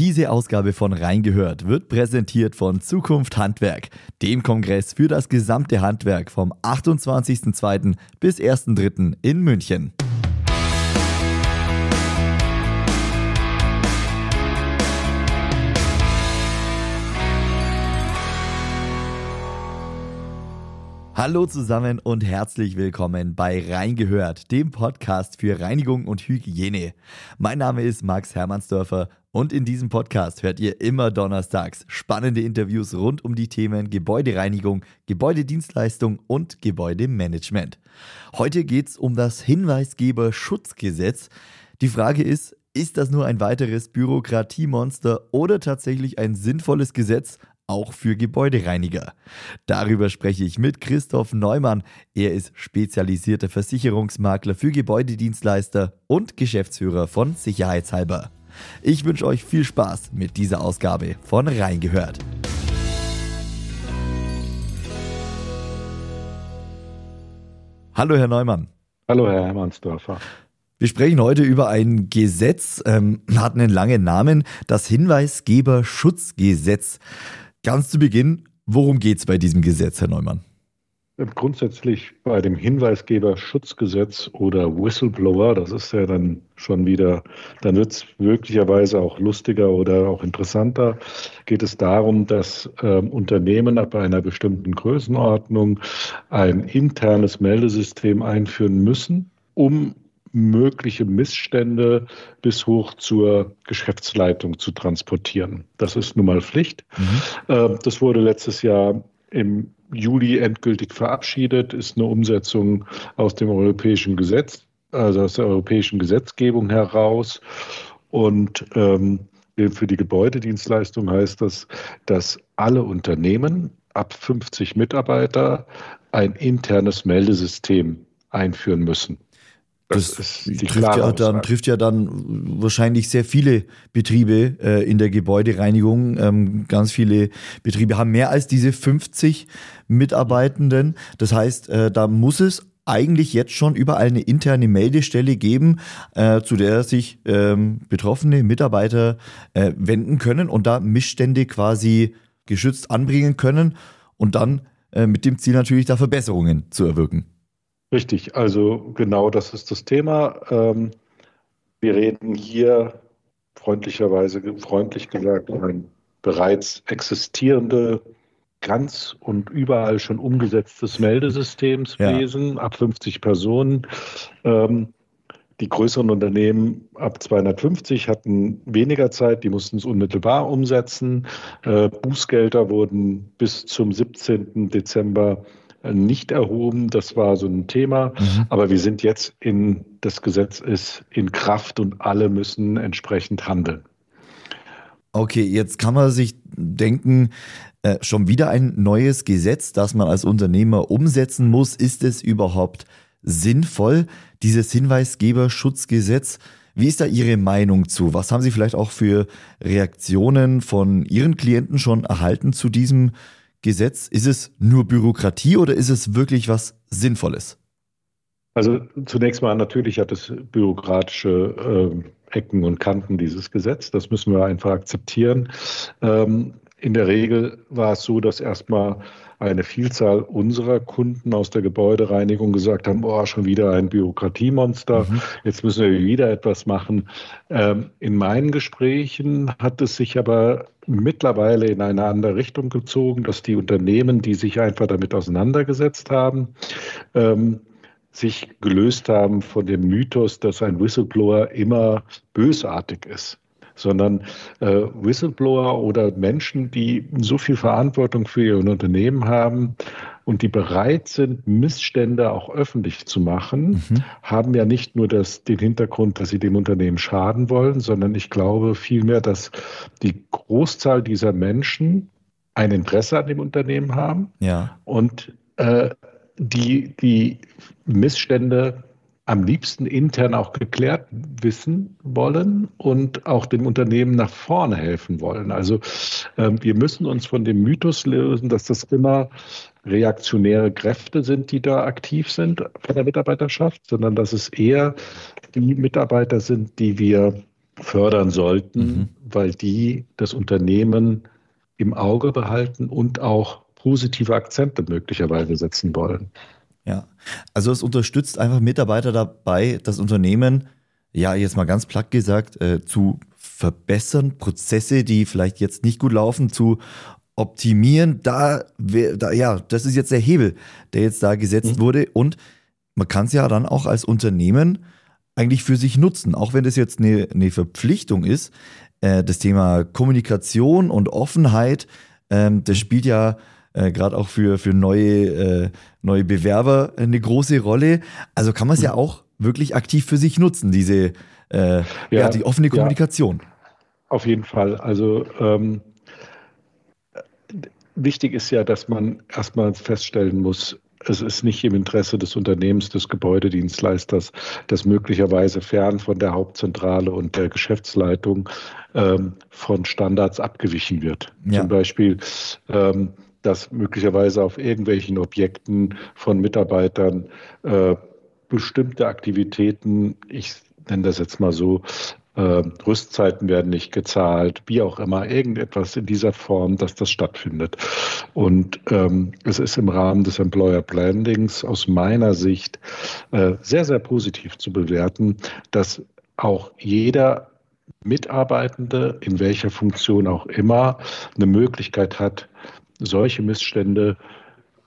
Diese Ausgabe von Reingehört wird präsentiert von Zukunft Handwerk, dem Kongress für das gesamte Handwerk vom 28.02. bis 1.03. in München. Hallo zusammen und herzlich willkommen bei Reingehört, dem Podcast für Reinigung und Hygiene. Mein Name ist Max Hermannsdörfer und in diesem Podcast hört ihr immer donnerstags spannende Interviews rund um die Themen Gebäudereinigung, Gebäudedienstleistung und Gebäudemanagement. Heute geht es um das Hinweisgeberschutzgesetz. Die Frage ist, ist das nur ein weiteres Bürokratiemonster oder tatsächlich ein sinnvolles Gesetz, auch für Gebäudereiniger. Darüber spreche ich mit Christoph Neumann. Er ist spezialisierter Versicherungsmakler für Gebäudedienstleister und Geschäftsführer von Sicherheitshalber. Ich wünsche euch viel Spaß mit dieser Ausgabe von Reingehört. Hallo, Herr Neumann. Hallo, Herr Hermannsdörfer. Wir sprechen heute über ein Gesetz, ähm, hat einen langen Namen, das Hinweisgeberschutzgesetz. Ganz zu Beginn, worum geht es bei diesem Gesetz, Herr Neumann? Grundsätzlich bei dem Hinweisgeberschutzgesetz oder Whistleblower, das ist ja dann schon wieder, dann wird es möglicherweise auch lustiger oder auch interessanter, geht es darum, dass ähm, Unternehmen ab einer bestimmten Größenordnung ein internes Meldesystem einführen müssen, um mögliche Missstände bis hoch zur Geschäftsleitung zu transportieren. Das ist nun mal Pflicht. Mhm. Ähm, das wurde letztes Jahr im Juli endgültig verabschiedet, ist eine Umsetzung aus dem europäischen Gesetz, also aus der europäischen Gesetzgebung heraus. Und ähm, für die Gebäudedienstleistung heißt das, dass alle Unternehmen ab 50 Mitarbeiter ein internes Meldesystem einführen müssen. Das, das trifft, ja dann, trifft ja dann wahrscheinlich sehr viele Betriebe äh, in der Gebäudereinigung. Ähm, ganz viele Betriebe haben mehr als diese 50 Mitarbeitenden. Das heißt, äh, da muss es eigentlich jetzt schon überall eine interne Meldestelle geben, äh, zu der sich ähm, betroffene Mitarbeiter äh, wenden können und da Missstände quasi geschützt anbringen können und dann äh, mit dem Ziel natürlich da Verbesserungen zu erwirken. Richtig, also genau das ist das Thema. Ähm, wir reden hier freundlicherweise, freundlich gesagt, ein bereits existierende, ganz und überall schon umgesetztes Meldesystemswesen ja. ab 50 Personen. Ähm, die größeren Unternehmen ab 250 hatten weniger Zeit, die mussten es unmittelbar umsetzen. Äh, Bußgelder wurden bis zum 17. Dezember nicht erhoben. Das war so ein Thema. Mhm. Aber wir sind jetzt in, das Gesetz ist in Kraft und alle müssen entsprechend handeln. Okay, jetzt kann man sich denken, äh, schon wieder ein neues Gesetz, das man als Unternehmer umsetzen muss. Ist es überhaupt sinnvoll, dieses Hinweisgeberschutzgesetz? Wie ist da Ihre Meinung zu? Was haben Sie vielleicht auch für Reaktionen von Ihren Klienten schon erhalten zu diesem Gesetz? Gesetz? Ist es nur Bürokratie oder ist es wirklich was Sinnvolles? Also zunächst mal natürlich hat es bürokratische äh, Ecken und Kanten, dieses Gesetz. Das müssen wir einfach akzeptieren. Ähm, in der Regel war es so, dass erstmal eine Vielzahl unserer Kunden aus der Gebäudereinigung gesagt haben, oh, schon wieder ein Bürokratiemonster, mhm. jetzt müssen wir wieder etwas machen. Ähm, in meinen Gesprächen hat es sich aber mittlerweile in eine andere Richtung gezogen, dass die Unternehmen, die sich einfach damit auseinandergesetzt haben, ähm, sich gelöst haben von dem Mythos, dass ein Whistleblower immer bösartig ist sondern äh, Whistleblower oder Menschen, die so viel Verantwortung für ihr Unternehmen haben und die bereit sind, Missstände auch öffentlich zu machen, mhm. haben ja nicht nur das, den Hintergrund, dass sie dem Unternehmen schaden wollen, sondern ich glaube vielmehr, dass die Großzahl dieser Menschen ein Interesse an dem Unternehmen haben ja. und äh, die, die Missstände am liebsten intern auch geklärt wissen wollen und auch dem Unternehmen nach vorne helfen wollen. Also äh, wir müssen uns von dem Mythos lösen, dass das immer reaktionäre Kräfte sind, die da aktiv sind bei der Mitarbeiterschaft, sondern dass es eher die Mitarbeiter sind, die wir fördern sollten, mhm. weil die das Unternehmen im Auge behalten und auch positive Akzente möglicherweise setzen wollen. Ja, also es unterstützt einfach Mitarbeiter dabei, das Unternehmen, ja, jetzt mal ganz platt gesagt, äh, zu verbessern, Prozesse, die vielleicht jetzt nicht gut laufen, zu optimieren. Da, da ja, das ist jetzt der Hebel, der jetzt da gesetzt mhm. wurde. Und man kann es ja dann auch als Unternehmen eigentlich für sich nutzen, auch wenn das jetzt eine, eine Verpflichtung ist. Äh, das Thema Kommunikation und Offenheit, ähm, das spielt ja äh, gerade auch für, für neue, äh, neue Bewerber eine große Rolle. Also kann man es ja auch wirklich aktiv für sich nutzen, diese äh, ja, ja, die offene Kommunikation. Ja, auf jeden Fall. Also ähm, wichtig ist ja, dass man erstmal feststellen muss, es ist nicht im Interesse des Unternehmens, des Gebäudedienstleisters, das möglicherweise fern von der Hauptzentrale und der Geschäftsleitung ähm, von Standards abgewichen wird. Ja. Zum Beispiel, ähm, dass möglicherweise auf irgendwelchen Objekten von Mitarbeitern äh, bestimmte Aktivitäten, ich nenne das jetzt mal so, äh, Rüstzeiten werden nicht gezahlt, wie auch immer, irgendetwas in dieser Form, dass das stattfindet. Und ähm, es ist im Rahmen des Employer Brandings aus meiner Sicht äh, sehr, sehr positiv zu bewerten, dass auch jeder Mitarbeitende, in welcher Funktion auch immer, eine Möglichkeit hat, solche Missstände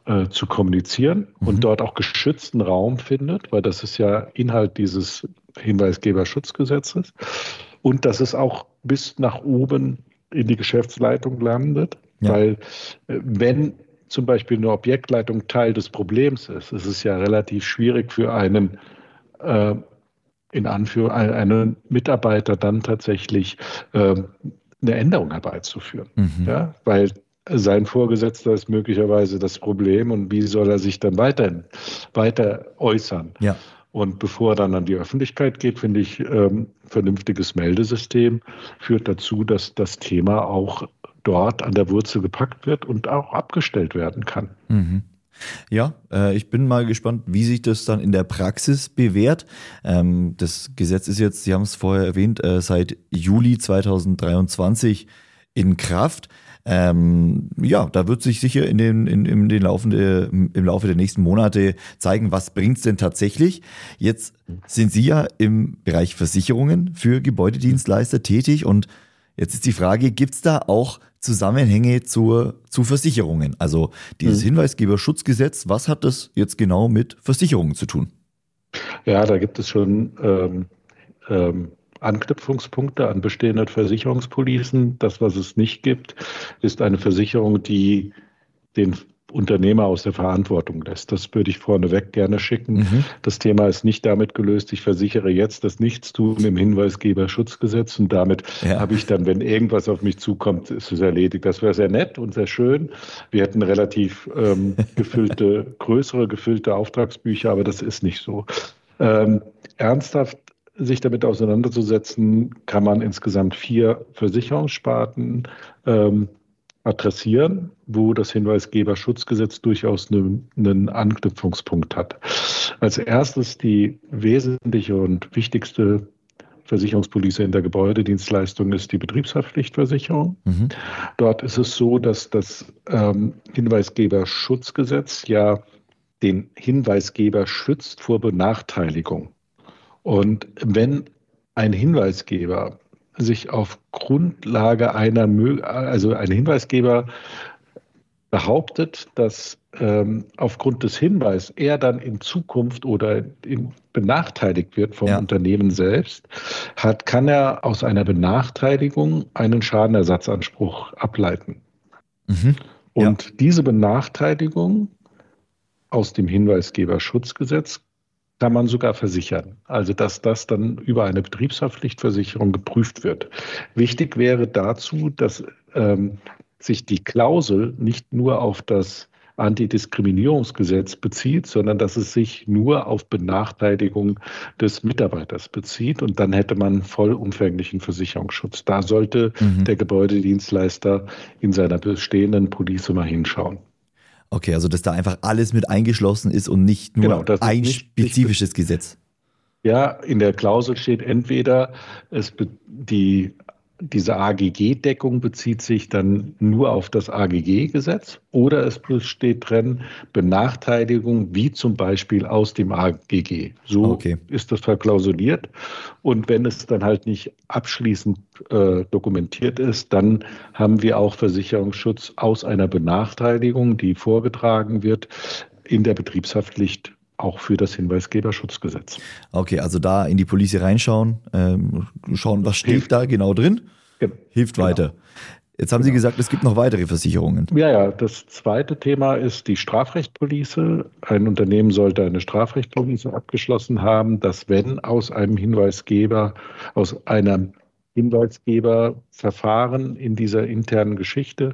äh, zu kommunizieren mhm. und dort auch geschützten Raum findet, weil das ist ja Inhalt dieses Hinweisgeberschutzgesetzes und dass es auch bis nach oben in die Geschäftsleitung landet, ja. weil äh, wenn zum Beispiel eine Objektleitung Teil des Problems ist, ist es ja relativ schwierig für einen äh, in Anführung einen Mitarbeiter dann tatsächlich äh, eine Änderung herbeizuführen, mhm. ja, weil sein Vorgesetzter ist möglicherweise das Problem und wie soll er sich dann weiter, weiter äußern? Ja. Und bevor er dann an die Öffentlichkeit geht, finde ich, ähm, vernünftiges Meldesystem führt dazu, dass das Thema auch dort an der Wurzel gepackt wird und auch abgestellt werden kann. Mhm. Ja, äh, ich bin mal gespannt, wie sich das dann in der Praxis bewährt. Ähm, das Gesetz ist jetzt, Sie haben es vorher erwähnt, äh, seit Juli 2023 in Kraft. Ähm, ja, da wird sich sicher in den, in, in den laufende, im Laufe der nächsten Monate zeigen, was bringt's denn tatsächlich. Jetzt sind Sie ja im Bereich Versicherungen für Gebäudedienstleister tätig und jetzt ist die Frage, gibt's da auch Zusammenhänge zur, zu Versicherungen? Also dieses mhm. Hinweisgeberschutzgesetz, was hat das jetzt genau mit Versicherungen zu tun? Ja, da gibt es schon ähm, ähm, Anknüpfungspunkte an bestehende Versicherungspolicen. Das, was es nicht gibt, ist eine Versicherung, die den Unternehmer aus der Verantwortung lässt. Das würde ich vorneweg gerne schicken. Mhm. Das Thema ist nicht damit gelöst, ich versichere jetzt das Nichtstun im Hinweisgeberschutzgesetz und damit ja. habe ich dann, wenn irgendwas auf mich zukommt, ist es erledigt. Das wäre sehr nett und sehr schön. Wir hätten relativ ähm, gefüllte, größere gefüllte Auftragsbücher, aber das ist nicht so. Ähm, ernsthaft sich damit auseinanderzusetzen, kann man insgesamt vier Versicherungssparten ähm, adressieren, wo das Hinweisgeberschutzgesetz durchaus einen, einen Anknüpfungspunkt hat. Als erstes die wesentliche und wichtigste Versicherungspolice in der Gebäudedienstleistung ist die Betriebshaftpflichtversicherung. Mhm. Dort ist es so, dass das ähm, Hinweisgeberschutzgesetz ja den Hinweisgeber schützt vor Benachteiligung. Und wenn ein Hinweisgeber sich auf Grundlage einer, also ein Hinweisgeber behauptet, dass ähm, aufgrund des Hinweises er dann in Zukunft oder in, benachteiligt wird vom ja. Unternehmen selbst, hat, kann er aus einer Benachteiligung einen Schadenersatzanspruch ableiten. Mhm. Und ja. diese Benachteiligung aus dem Hinweisgeberschutzgesetz kann man sogar versichern. Also dass das dann über eine Betriebshaftpflichtversicherung geprüft wird. Wichtig wäre dazu, dass ähm, sich die Klausel nicht nur auf das Antidiskriminierungsgesetz bezieht, sondern dass es sich nur auf Benachteiligung des Mitarbeiters bezieht. Und dann hätte man vollumfänglichen Versicherungsschutz. Da sollte mhm. der Gebäudedienstleister in seiner bestehenden Police mal hinschauen. Okay, also dass da einfach alles mit eingeschlossen ist und nicht nur genau, ein nicht, spezifisches nicht, Gesetz. Ja, in der Klausel steht entweder, es die diese AGG-Deckung bezieht sich dann nur auf das AGG-Gesetz oder es besteht drin Benachteiligung, wie zum Beispiel aus dem AGG. So okay. ist das verklausuliert. Und wenn es dann halt nicht abschließend äh, dokumentiert ist, dann haben wir auch Versicherungsschutz aus einer Benachteiligung, die vorgetragen wird, in der Betriebshaftpflicht auch für das Hinweisgeberschutzgesetz. Okay, also da in die Police reinschauen, ähm, schauen, was steht Hilft. da genau drin. Genau. Hilft genau. weiter. Jetzt haben genau. Sie gesagt, es gibt noch weitere Versicherungen. Ja, ja. Das zweite Thema ist die Strafrechtpolice. Ein Unternehmen sollte eine Strafrechtpolice abgeschlossen haben, dass wenn aus einem Hinweisgeber, aus einem Hinweisgeberverfahren in dieser internen Geschichte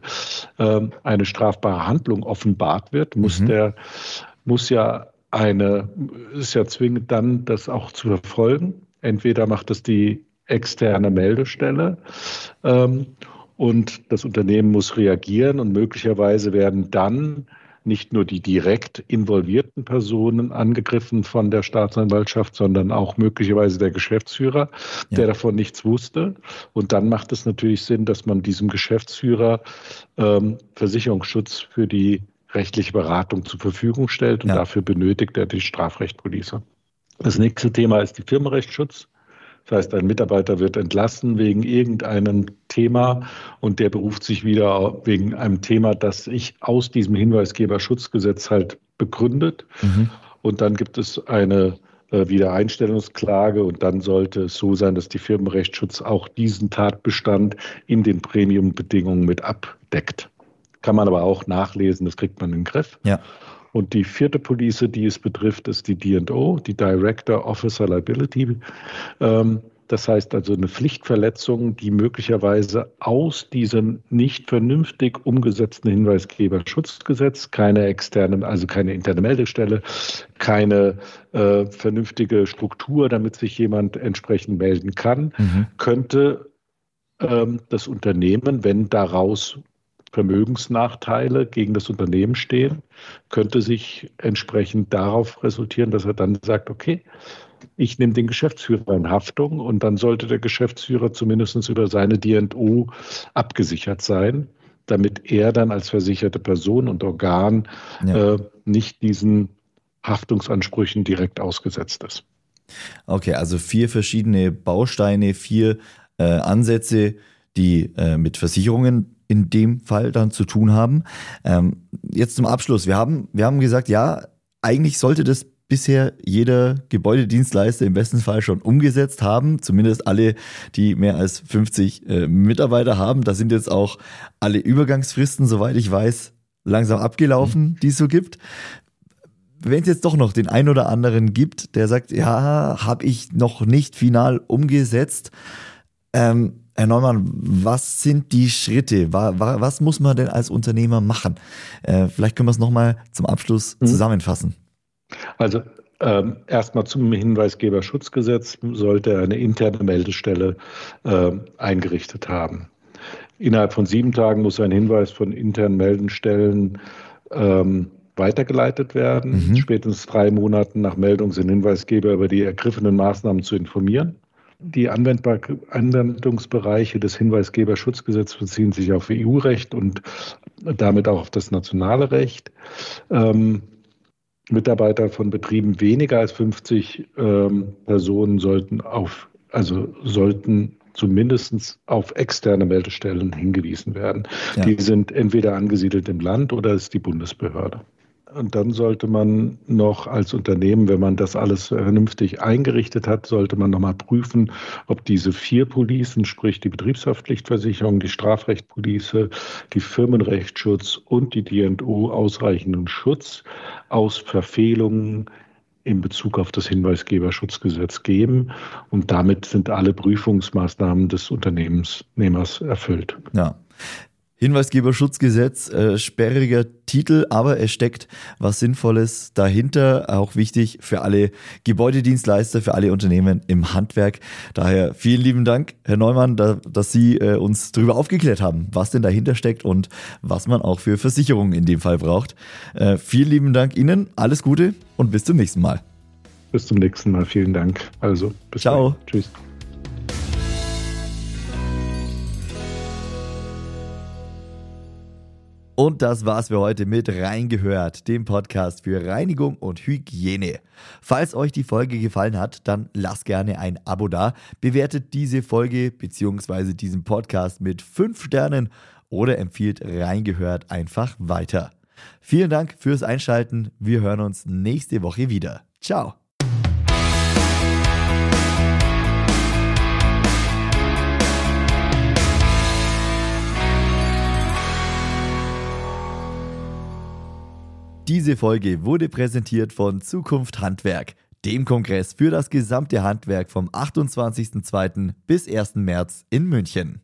ähm, eine strafbare Handlung offenbart wird, muss mhm. der muss ja eine, ist ja zwingend dann, das auch zu verfolgen. Entweder macht es die externe Meldestelle ähm, und das Unternehmen muss reagieren und möglicherweise werden dann nicht nur die direkt involvierten Personen angegriffen von der Staatsanwaltschaft, sondern auch möglicherweise der Geschäftsführer, ja. der davon nichts wusste. Und dann macht es natürlich Sinn, dass man diesem Geschäftsführer ähm, Versicherungsschutz für die rechtliche Beratung zur Verfügung stellt und ja. dafür benötigt er die Strafrechtpolice. Das nächste Thema ist die Firmenrechtsschutz. Das heißt, ein Mitarbeiter wird entlassen wegen irgendeinem Thema und der beruft sich wieder wegen einem Thema, das sich aus diesem Hinweisgeberschutzgesetz halt begründet. Mhm. Und dann gibt es eine äh, Wiedereinstellungsklage und dann sollte es so sein, dass die Firmenrechtsschutz auch diesen Tatbestand in den Premiumbedingungen mit abdeckt. Kann man aber auch nachlesen, das kriegt man in den Griff. Ja. Und die vierte Police, die es betrifft, ist die D&O, die Director Officer Liability. Ähm, das heißt also eine Pflichtverletzung, die möglicherweise aus diesem nicht vernünftig umgesetzten Hinweisgeberschutzgesetz, keine externe, also keine interne Meldestelle, keine äh, vernünftige Struktur, damit sich jemand entsprechend melden kann, mhm. könnte ähm, das Unternehmen, wenn daraus Vermögensnachteile gegen das Unternehmen stehen, könnte sich entsprechend darauf resultieren, dass er dann sagt, okay, ich nehme den Geschäftsführer in Haftung und dann sollte der Geschäftsführer zumindest über seine DO abgesichert sein, damit er dann als versicherte Person und Organ ja. äh, nicht diesen Haftungsansprüchen direkt ausgesetzt ist. Okay, also vier verschiedene Bausteine, vier äh, Ansätze, die äh, mit Versicherungen in dem Fall dann zu tun haben. Ähm, jetzt zum Abschluss. Wir haben, wir haben gesagt, ja, eigentlich sollte das bisher jeder Gebäudedienstleister im besten Fall schon umgesetzt haben. Zumindest alle, die mehr als 50 äh, Mitarbeiter haben. Da sind jetzt auch alle Übergangsfristen, soweit ich weiß, langsam abgelaufen, mhm. die es so gibt. Wenn es jetzt doch noch den einen oder anderen gibt, der sagt, ja, habe ich noch nicht final umgesetzt, ähm, Herr Neumann, was sind die Schritte? Was muss man denn als Unternehmer machen? Äh, vielleicht können wir es nochmal zum Abschluss mhm. zusammenfassen. Also ähm, erstmal zum Hinweisgeberschutzgesetz sollte er eine interne Meldestelle äh, eingerichtet haben. Innerhalb von sieben Tagen muss ein Hinweis von internen Meldestellen ähm, weitergeleitet werden. Mhm. Spätestens drei Monaten nach Meldung sind Hinweisgeber über die ergriffenen Maßnahmen zu informieren. Die Anwendbar Anwendungsbereiche des Hinweisgeberschutzgesetzes beziehen sich auf EU-Recht und damit auch auf das nationale Recht. Ähm, Mitarbeiter von Betrieben weniger als 50 ähm, Personen sollten auf, also sollten zumindest auf externe Meldestellen hingewiesen werden. Ja. Die sind entweder angesiedelt im Land oder ist die Bundesbehörde. Und dann sollte man noch als Unternehmen, wenn man das alles vernünftig eingerichtet hat, sollte man nochmal prüfen, ob diese vier Policen, sprich die Betriebshaftpflichtversicherung, die Strafrechtpolice, die Firmenrechtsschutz und die DNO ausreichenden Schutz aus Verfehlungen in Bezug auf das Hinweisgeberschutzgesetz geben. Und damit sind alle Prüfungsmaßnahmen des Unternehmensnehmers erfüllt. Ja. Hinweisgeberschutzgesetz, äh, sperriger Titel, aber es steckt was Sinnvolles dahinter, auch wichtig für alle Gebäudedienstleister, für alle Unternehmen im Handwerk. Daher vielen lieben Dank, Herr Neumann, da, dass Sie äh, uns darüber aufgeklärt haben, was denn dahinter steckt und was man auch für Versicherungen in dem Fall braucht. Äh, vielen lieben Dank Ihnen, alles Gute und bis zum nächsten Mal. bis zum nächsten Mal. Vielen Dank. Also, bis Ciao. Bald. Tschüss. Und das war's für heute mit Reingehört, dem Podcast für Reinigung und Hygiene. Falls euch die Folge gefallen hat, dann lasst gerne ein Abo da, bewertet diese Folge bzw. diesen Podcast mit 5 Sternen oder empfiehlt Reingehört einfach weiter. Vielen Dank fürs Einschalten. Wir hören uns nächste Woche wieder. Ciao. Diese Folge wurde präsentiert von Zukunft Handwerk, dem Kongress für das gesamte Handwerk vom 28.02. bis 1. März in München.